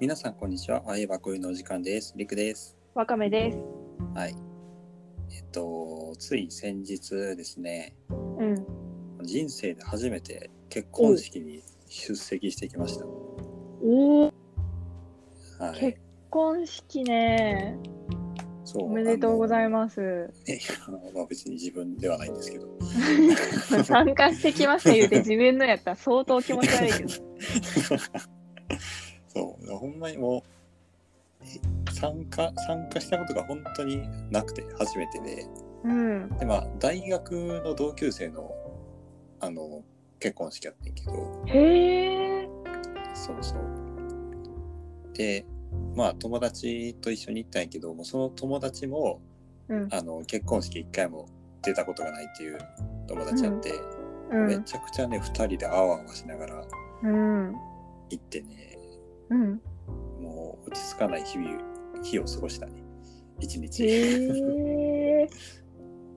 皆さんこんにちは。あえばこいのお時間です。りくです。わかめです。はい。えっと、つい先日ですね、うん。人生で初めて結婚式に出席してきました。おお、はい結。婚式ね。そうおめでとうございまます。す。いや、まあ別に自分ではないんですけど。参加してきました言うて自分のやったら相当気持ち悪いけど。ほんまにもう、え参加、参加したことが本当になくて初めてで、うん。で、まあ、大学の同級生の、あの、結婚式やってんけど、へえ。そうそう。で、まあ友達と一緒に行ったんやけども、その友達も、うん。あの、結婚式一回も出たことがないっていう友達やって、うん。めちゃくちゃね、二人であわあわしながらうん。行ってね、うん。もう落ち着かない日々、日を過ごしたね。一日。へえ。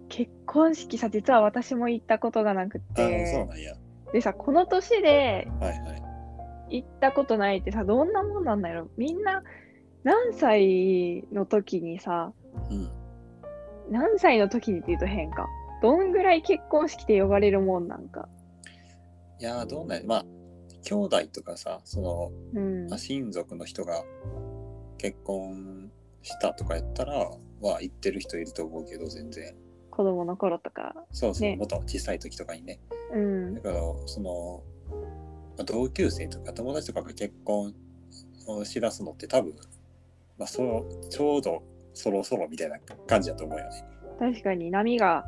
結婚式さ、実は私も行ったことがなくあそうて。なんや。でさ、この年ではいはい。行ったことないってさ、どんなもんなんだろう。みんな何歳の時にさ、うん。何歳の時にって言うと変か。どんぐらい結婚式って呼ばれるもんなんか。いやー、どうなんやまあ、兄弟とかさ、その、うんまあ、。親族の人が結婚したとかやったら、は言ってる人いると思うけど、全然。子供の頃とか。そうそう、ねもっと小さい時とかにね。うんだ。から、その、まあ同級生とか友達とかが結婚をしだすのって多分、まあ、そうちょうどそろそろみたいな感じだと思うよね。確かに波が、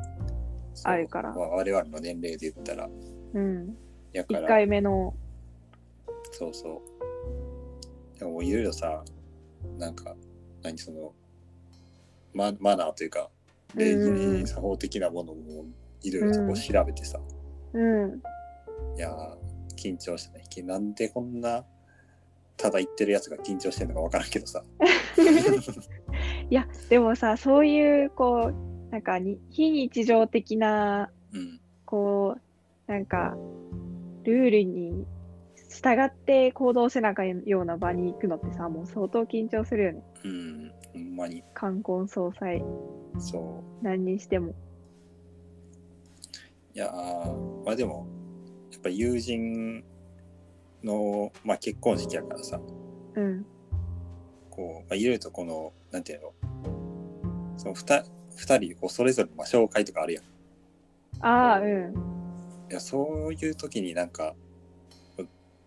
あるからまあ、我々の年齢で言ったら。うん。1やから、回目の、そうそう。でもいろいろさ、なんか、何その、ママナーというか、礼うんうんうん儀作法的なものもいろいろとこう調べてさ、うん。いやー、緊張したね。なんでこんな、ただ言ってるやつが緊張してんのかわからんけどさ。いや、でもさ、そういう、こう、なんかに、非日常的な、うん。こう、なんか、ルールに従って行動せなあかんような場に行くのってさ、もう相当緊張するよね。うん。ほんまに。冠婚葬祭、そ何にしても。う。いやー、まあでも、やっぱ友人の、まあ結婚式やからさ、うん。こう、まあ、いろいろとこの、なんていうの、その二二人、こう、それぞれの、まあ、紹介とかあるやん。いああ、うん。や、そういう時になんか、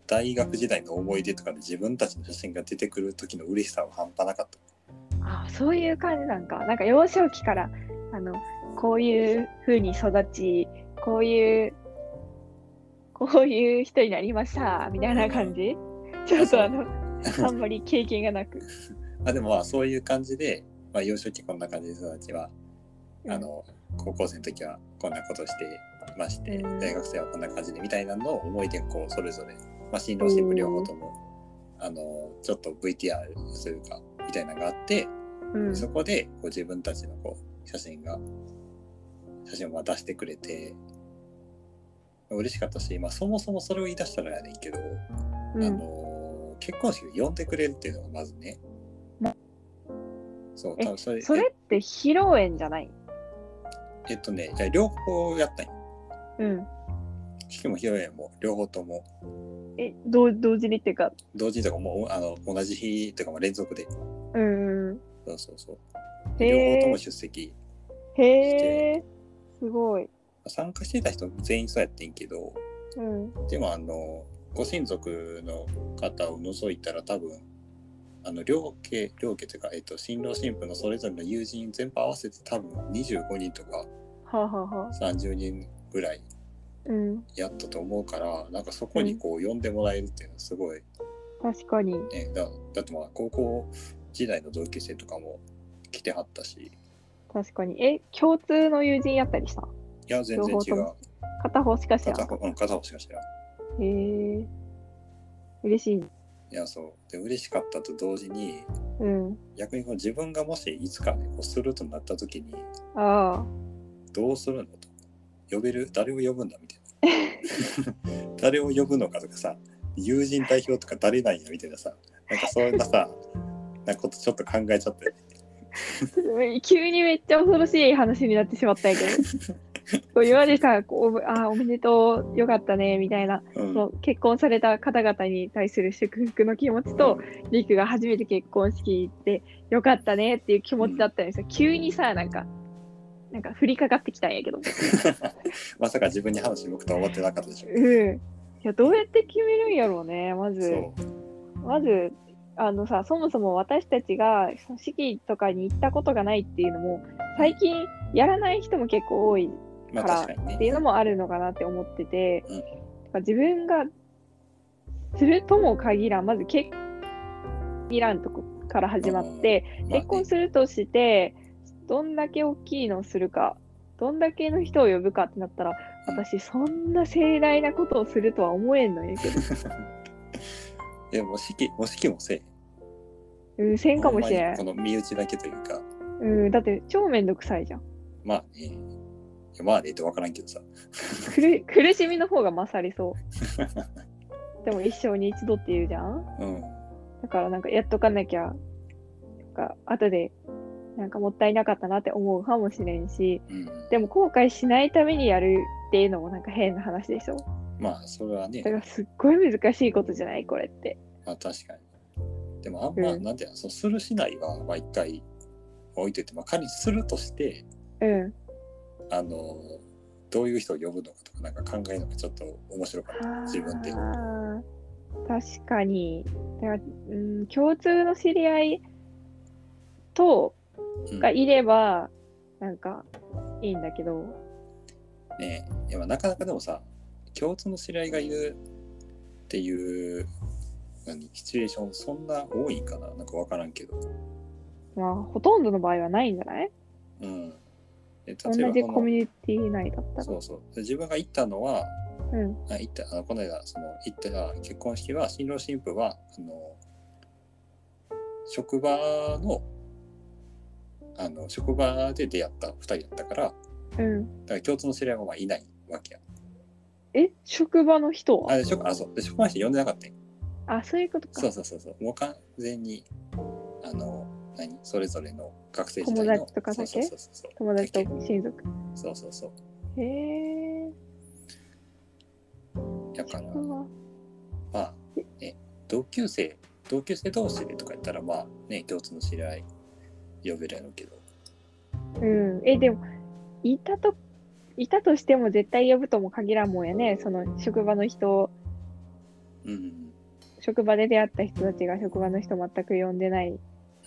大学時代の思い出とかで自分たちの写真が出てくる時の嬉しさは半端なかった。ああ、そういう感じなんか。なんか幼少期から、あの、こういう風に育ち、こういう、こういう人になりました、みたいな感じちょっとあの、あんまり経験がなく。あでもまあそういう感じで、まあ、幼少期こんな感じの人たちは、うんあの高校生の時はこんなことしてまして、うん大学生はこんな感じでみたいなのを思い出こうそれぞれ、まあ、新郎新婦両方ともあのちょっと VTR というかみたいなのがあって、うん。そこでこう自分たちのこう写真が写真をまあ出してくれて嬉しかったし、まあ、そもそもそれを言い出したらやねんけど、うんあの結婚式で呼んでくれるっていうのがまずねま。そう、え多分それそれって披露宴じゃない？えっとね、いや両方やったんよ。うん。式も披露宴も両方ともえ、同同時にっていうか、同時とかもうあの同じ日とかも連続で。うんうん。そうそうそう。へ両方ともえ、出席。へえ、すごい。参加してた人全員そうやってんけど、うん。でもあの、ご親族の方を除いたら多分、あの両家、両家というか、えっと、新郎新婦のそれぞれの友人全部合わせて多分25人とかはあ、はあはあ、30人ぐらいうん。やったと思うから、なんかそこにこう呼んでもらえるっていうのはすごい確かに。ね、だだってまあ高校時代の同級生とかも来てはったしい確かに。え、共通の友人やったりした？や全然違う片方しか知らなかっ片方うん片方しか知らんた。へえ。嬉しい。いやそうで嬉しかったと同時にうん。逆にこう自分がもしいつかねこうするとなった時にああ。どうするのと呼べる？誰を呼ぶんだみたいな 誰を呼ぶのかとかさ友人代表とか誰なんやみたいなさなんかそんなさなんかことちょっと考えちゃって 急にめっちゃ恐ろしい話になってしまったんやけど。今までさこうあ、おめでとう、よかったね、みたいな、うんその結婚された方々に対する祝福の気持ちと、リクが初めて結婚式行って、よかったねっていう気持ちだったんですよ。急にさ、なんか、なんか降りかかってきたんやけど。まさか自分に話向くとは思ってなかったでしょう。ん。いや、どうやって決めるんやろうね、まず。まず、あのさ、そもそも私たちが式とかに行ったことがないっていうのも、最近やらない人も結構多いまあからっていうのもあるのかなって思ってて、うん。だから自分がするとも限らん、まず結婚限らんとこから始まって、まあね。結婚するとして、どんだけ大きいのをするか、どんだけの人を呼ぶかってなったら、私、そんな盛大なことをするとは思えんのやけど、いやもう式もう式もせえ。うん、せんかもしれん。この身内だけというか。うん、だって超めんどくさいじゃん。まあね。いやまあねって分からんけどさ。苦苦しみの方が勝りそう。でも一生に一度って言うじゃん。うん。だからなんかやっとかなきゃ、なんか後でなんかもったいなかったなって思うかもしれんし、うんでも後悔しないためにやるっていうのもなんか変な話でしょ。まあそれはねだからすっごい難しいことじゃないこれって。まあ確かにでもあんま、うんなんていうのそうするしないはまあ一回置いといて、まあ、仮にするとしてうん。あのどういう人を呼ぶのかとかなんか考えるのがちょっと面白かった自分で確かに。だから、うん、共通の知り合いとうんがいれば、なんかいいんだけど、ねえ。いやまあなかなかでもさ共通の知り合いがいるっていう何シチュエーションそんな多いんかな？なんか分からんけど。まあほとんどの場合はないんじゃない？うん。で同じコミュニティ内だったら。そうそう。で自分が行ったのはうん。あ行ったあのこの間その行った結婚式は新郎新婦はあの職場のあの職場で出会った2人だったからだかうん。ら共通の知り合いはまあいないわけや。え、職場の人は？あで職あそう。で職場の人呼んでなかったんよあ、そういうことか。そうそうそうそう。もう完全にあの何？それぞれの学生時代の友達とかだけ？そうそうそうそう。友達と親族？そうそうそう。へえ。だから職場。まあね同級生同級生同士でとか言ったらまあね共通の知り合い呼べるやろうけどうん。え、でも、いたと、いたとしても絶対呼ぶとも限らんもんやね。その職場の人、うん職場で出会った人たちが職場の人全く呼んでない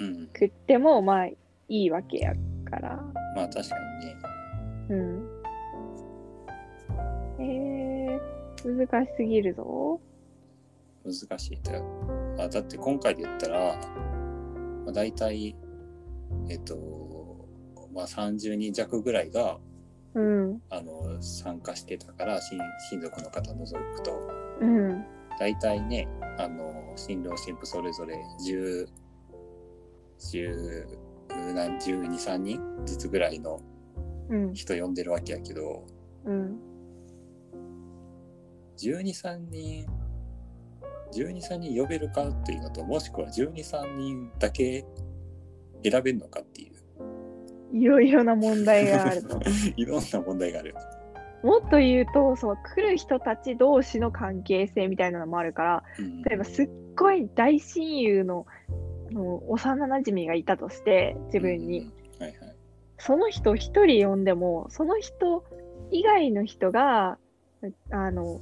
うんくっても、まあいいわけやから。まあ確かにねうん。えー、難しすぎるぞ。難しいだよあだって今回で言ったら、まあ、大体えっとまあ30人弱ぐらいがうん。あの参加してたから親親族の方除くとうん。大体ねあの新郎新婦それぞれ10 10何123人ずつぐらいのうん。人呼んでるわけやけどうん。123人123人呼べるかっていうのともしくは123人だけ選べるのかっていういろいろな問題があると。いろんな問題がある。もっと言うと、そう、来る人たち同士の関係性みたいなのもあるから、うん例えばすっごい大親友のあの幼なじみがいたとして、自分に。。うんはいはい。その人一人呼んでも、その人以外の人が、あの、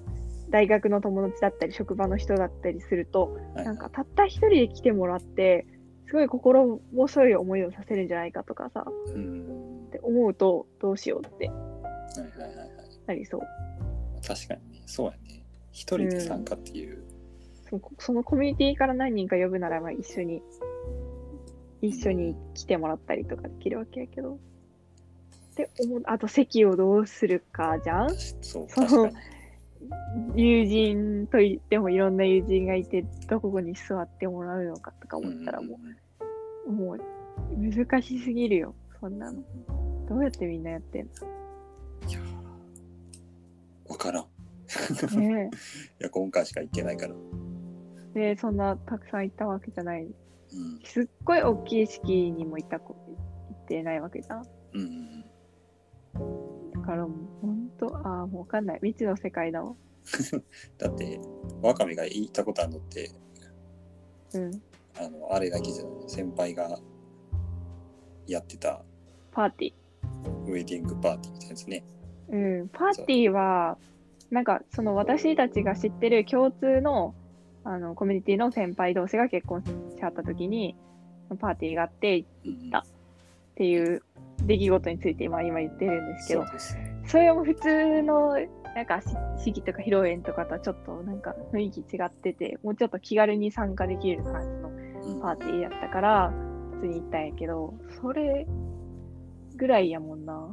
大学の友達だったり、職場の人だったりすると、はいなんかたった一人で来てもらって、すごい心細い思いをさせるんじゃないかとかさ、うんって思うと、どうしようってはいはいはいはい。なりそう。確かにね、そうやね。一人で参加っていう。そのそのコミュニティから何人か呼ぶなら、まあ一緒に、一緒に来てもらったりとかできるわけやけど。で、思うあと席をどうするかじゃんそう、そう確かに。友人といってもいろんな友人がいて、どこに座ってもらうのかとか思ったらもう、もう難しすぎるよ、そんなの。どうやってみんなやってんいやーわからん。いのねや、今回しか行けないから。で、そんなたくさん行ったわけじゃない。うんすっごい大きい式にも行ったこ行ってないわけじゃん。うんからもう本当、ああ、もうわかんない。未知の世界だわ。だってワカメが言ったことあるのってうん。あのあれだけじゃない先輩がやってたパーティウェディングパーティーみたいなやつね。ー。うん。パーティーは、なんかその私たちが知ってる共通のあのコミュニティの先輩同士が結婚しはった時に、パーティーがあってっうんだていう出来事について今今言ってるんですけどそれも普通のなんかし式とか披露宴とかとはちょっとなんか雰囲気違ってて、もうちょっと気軽に参加できる感じのうんパーティーやったから、普通に行ったんやけど、それぐらいやもんな。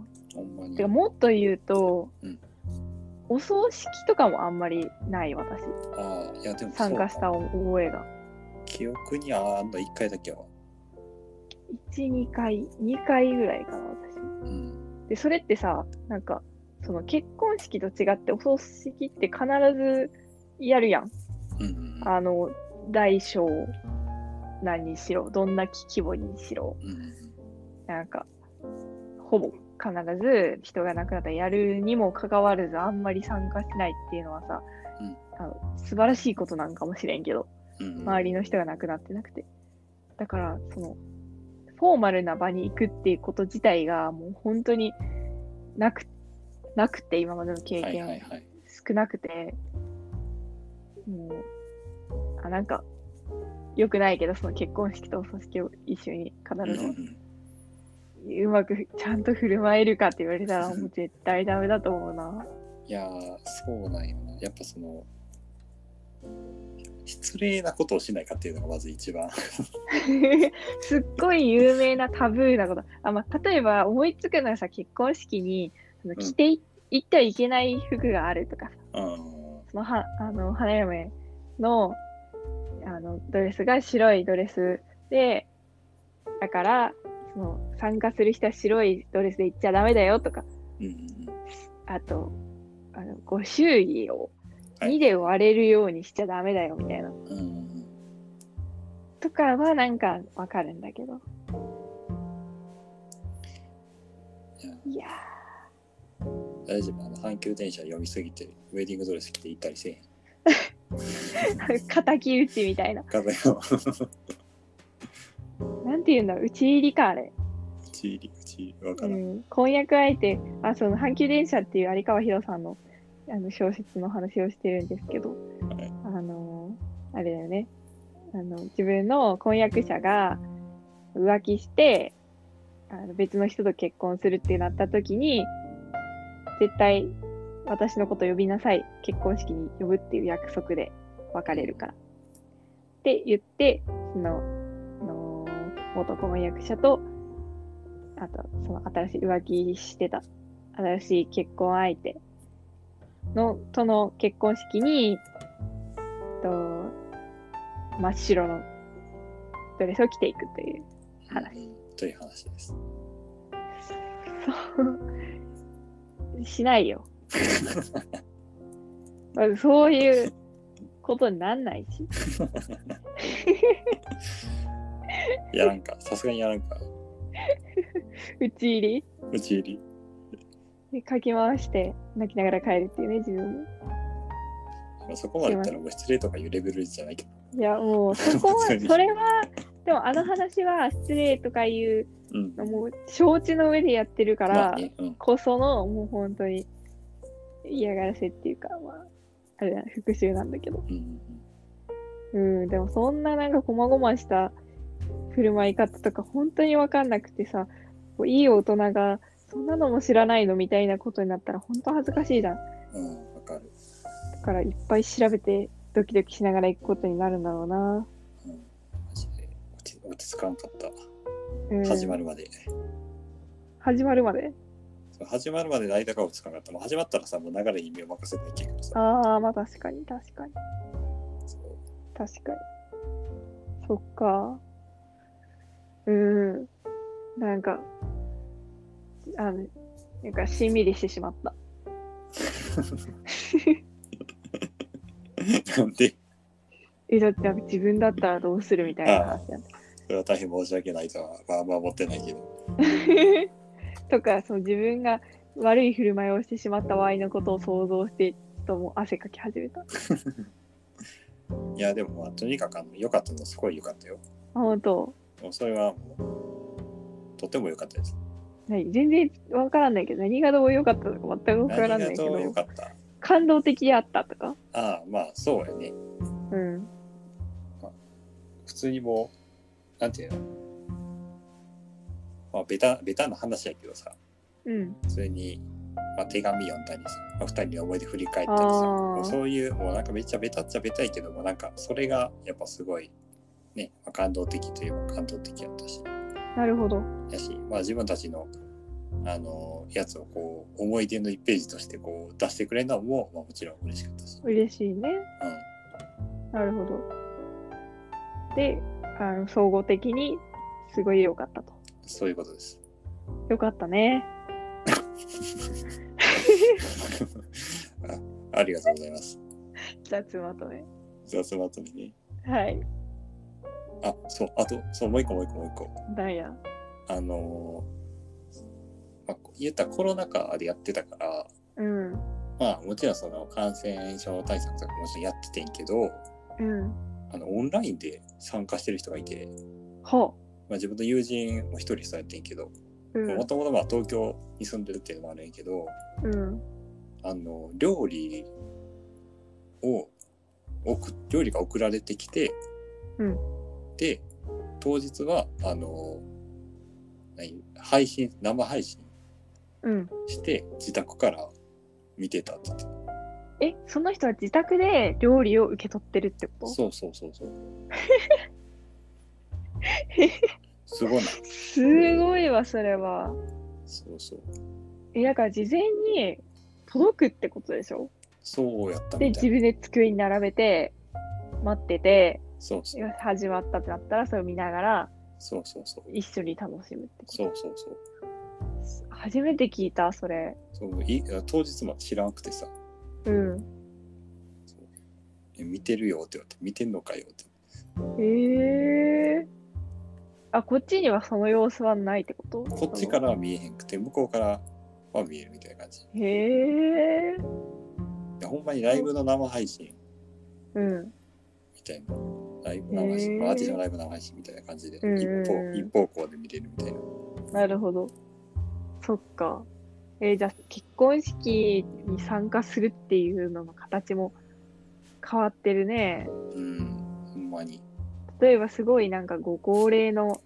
てかもっと言うと、うんお葬式とかもあんまりない私。ああいやでも参加した覚えが。記憶にあんの1回だけは。1、2回、2回ぐらいかな、私。うん。で、それってさ、なんか、その結婚式と違ってお葬式って必ずやるやん。うん。あの、大小何にしろ、どんな規模にしろ、うんうんなんか、ほぼ必ず人が亡くなったらやるにもかかわらずあんまり参加しないっていうのはさ、うんあの素晴らしいことなんかもしれんけど、うんうん。周りの人が亡くなってなくて。だから、その、フォーマルな場に行くっていうこと自体がもう本当になく、なくて、今までの経はいはい験はい。少なくて、もう、あ、なんか、良くないけど、その結婚式とお葬式を一緒に飾るのは、うんうんうまくちゃんと振る舞えるかって言われたら、もう絶対ダメだと思うな。いやー、そうなんよな。やっぱその、失礼なことをしないかっていうのがまず一番。すっごい有名なタブーなこと。あまあ、例えば思いつくのはさ、結婚式にその着てい行ってはいけない服があるとかさ、うん。そのはあの花嫁のあのドレスが白いドレスで、だからその参加する人は白いドレスで行っちゃダメだよとか、うんうんあと、あのご祝儀をはい2で割れるようにしちゃダメだよみたいな。とかはなんかわかるんだけど。いや大丈夫あの阪急電車読みすぎてウェディングドレス着て行ったりせえへん。敵討ちみたいな。なんていうんだろう、打ち入りか、あれ。うち入り、うち入り、わかうらん。ん。婚約相手、あ、その、阪急電車っていう有川博さんのあの小説の話をしてるんですけど、はいあのーあれだよね。あの、自分の婚約者が浮気して、あの別の人と結婚するってなった時に、絶対私のこと呼びなさい。結婚式に呼ぶっていう約束で別れるから。って言って、その、あの元婚約者と、あと、その新しい浮気してた、新しい結婚相手の、との結婚式に、と、真っ白のドレスを着ていくという話。うんという話です。そう。しないよ。まずそういうことになんないし。やらんか、さすがにやらんか。打ち入りうち入り。でかき回して泣きながら帰るっていうね、自分も。まあそこまで言ったらもう失礼とかいうレベルじゃないけど。いや、もうそこは、それは、でもあの話は失礼とかいうもう承知の上でやってるから。こそのもう本当に嫌がらせっていうか、まあ、あれだ、復讐なんだけど。うんうん、でもそんななんか細々した振る舞い方とか本当にわかんなくてさ、いい大人がそんなのも知らないのみたいなことになったら本当恥ずかしいじゃん。うん。うん、わかる。だからいっぱい調べてドキドキしながら行くことになるんだろうな。うん。マジで落ち落ち着かんかった。うん、始まるまで。始まるまで？始まるまでの間が落ち着かんかった。もう始まったらさ、もう流れに身を任せていけるからさ。ああ、まあ確かに確かに。確かに。そっか。うん。なんか、あの、なんかしんみりしてしまった。え、だって自分だったらどうするみたいな話。それは大変申し訳ないとは、まあまあ思ってないけど。とか、その自分が悪い振る舞いをしてしまった場合のことを想像して、ちょっともう汗かき始めた。あ、いや、でもまあ、とにかくあの良かったのはすごい良かったよ。本当。それはもう、とても良かったです。何？全然わからないけど、何がどう良かったのか全くわからないけど感動的やったとか？ああ、まあ、そうやね。うん。普通にもう、なんていうの？まあ、ベタ、ベタな話やけどさ、うん。普通に、まあ、手紙読んだりさ、まあ、二人の思い出振り返ったりさ、うそういう、もうなんかめっちゃベタっちゃベタいけども、なんかそれがやっぱすごい、ね、まあ、感動的といえば感動的やったし、なるほど。やし、まあ自分たちの、あの、やつをこう、思い出の1ページとしてこう出してくれるのも、まあもちろん嬉しかったし、嬉しいね。うん。なるほど。で、あの総合的にすごい良かったと。そういうことです。よかったね。あありがとうございます。雑まとめ。雑まとめね。はい。あ、そう、あと、そう、もう一個もう一個もう一個。なんや。あのーまあ、言ったらコロナ禍でやってたから、うん。まあもちろんその感染症対策とかもちろんやっててんけど、うん。あのオンラインで参加してる人がいて、ほまあ、自分の友人も一人そうやってんけど、う。うんも。ともとまあ東京に住んでるっていうのもあるんやけど、うん。あの料理を送料理が送られてきて、うんで当日はあの何配信生配信うん。して自宅から見てたって言ってえ、その人は自宅で料理を受け取ってるってこと？そうそうそうそう。すごい。なすごいわ、それは。そうそう。え、だから事前に届くってことでしょ？そうやったで、自分で机に並べて、待ってて、そうそう始まったってなったら、それを見ながら、そうそうそう一緒に楽しむってこと。そうそうそう初めて聞いた、それ。そうい当日まで知らんくてさうん。え見てるよって言われて見てんのかよってへえあ、こっちにはその様子はないってこと？こっちからは見えへんくて向こうからは見えるみたいな感じへえ。いやほんまにライブの生配信うん。みたいなライブ生配信、へーまあアーティストのライブ生配信みたいな感じで、うん一うんうん方一方向で見れるみたいななるほど。そっか。えーじゃあ結婚式に参加するっていうのの形も変わってるね。うんほんまに例えばすごいなんかご高齢の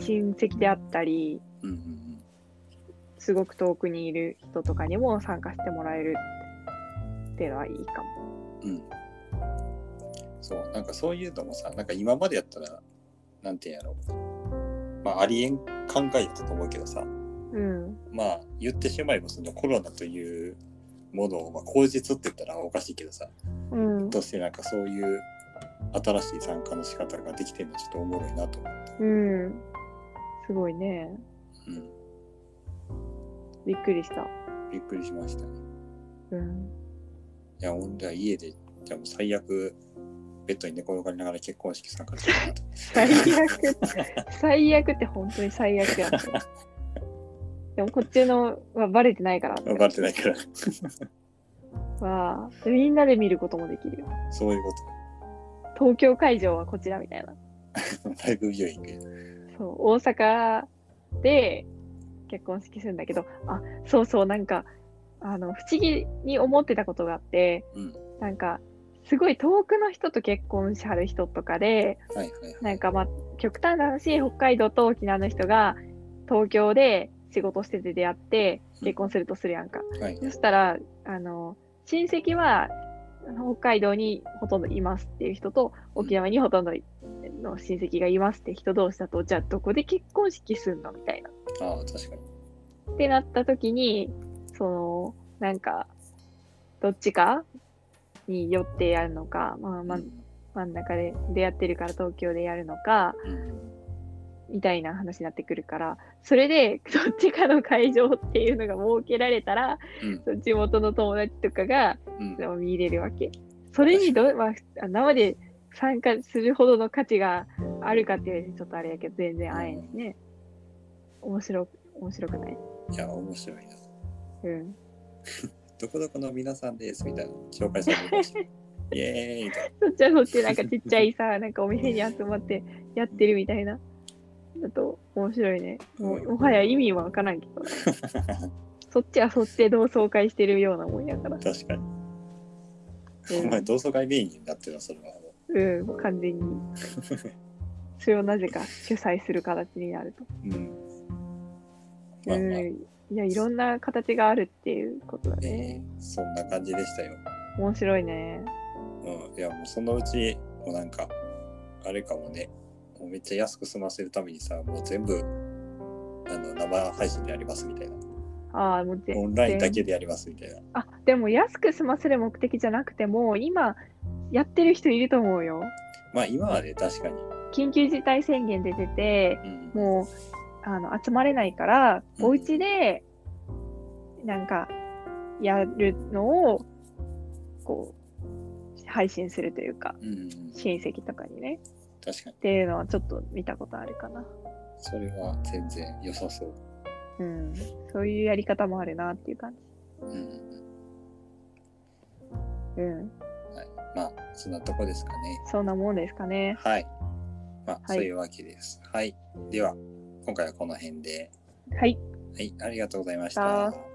親戚であったり、うんうんすごく遠くにいる人とかにも参加してもらえるっていうのはいいかも。うんうんそうなんかそういうのもさなんか今までやったらなんていうんやろまあありえん考えやったと思うけどさうん。まあ言ってしまえばそのコロナというものを、まあ、口実って言ったらおかしいけどさうん。としてなんかそういう新しい参加の仕方ができてるのちょっとおもろいなと思って、うん。すごいね。うん、びっくりした。びっくりしましたねうん。いやほんじゃ家でじゃあもう最悪ベッドに寝転がりながら結婚式参加最悪。最悪って本当に最悪や。でもこっちのはバレてないから。バレてないからわあ、みんなで見ることもできるよ。そういうこ東京会場はこちらみたいな。とライブビューイングそう、大阪で結婚式するんだけど、あ、そうそう、なんか、あの、不思議に思ってたことがあって、うんなんか、すごい遠くの人と結婚しはる人とかで、はいはいはい。なんかまあ、極端な話、北海道と沖縄の人が東京で仕事してて出会って結婚するとするやんか。はい。そしたら、あの、親戚は北海道にほとんどいますっていう人と、沖縄にほとんどの親戚がいますって人同士だと、じゃあどこで結婚式すんのみたいな。ああ確かに。ってなった時に、その、なんか、どっちかによってやるのか、まあ、まうん真ん中で出会ってるから東京でやるのか、うんみたいな話になってくるから、それでどっちかの会場っていうのが設けられたら、うん地元の友達とかがうん見れるわけ。それにど、まあ、あ生で参加するほどの価値があるかっていうとちょっとあれやけど、全然あえんしね。面白く、面白くないいや、面白いな。うん。どこどこの皆さんですみたいな紹介されました。イエーイみたいそっちはそっちでなんかちっちゃいさ、なんかお店に集まってやってるみたいな。だと面白いね。もうもはや意味はわからんけど。な。そっちはそっちで同窓会してるようなもんやから。確かに。うんお前、同窓会メインになってるな、それはもうん、完全に。それをなぜか主催する形になると。う。うん。まあまあ、うん。いや、いろんな形があるっていうことだね。ね、そんな感じでしたよ。面白いね。うん。いや、もうそのうち、もうなんか、あれかもね、もうめっちゃ安く済ませるためにさ、もう全部、あの、生配信でやりますみたいな。ああ、もう全オンラインだけでやりますみたいな。あ、でも安く済ませる目的じゃなくても、今、やってる人いると思うよ。まあ、今はね、確かに。緊急事態宣言で出て、うん。もうあの集まれないから、うんお家でなんかやるのをこう配信するというかうんうん。親戚とかにね確かに。っていうのはちょっと見たことあるかな。それは全然良さそう。うん、そういうやり方もあるなっていう感うん。じ。うん、はい。まあ、そんなとこですかね。そんなもんですかね。はい。まあ、はいそういうわけです。はい。では、今回はこの辺で。はい。はい。ありがとうございましあた。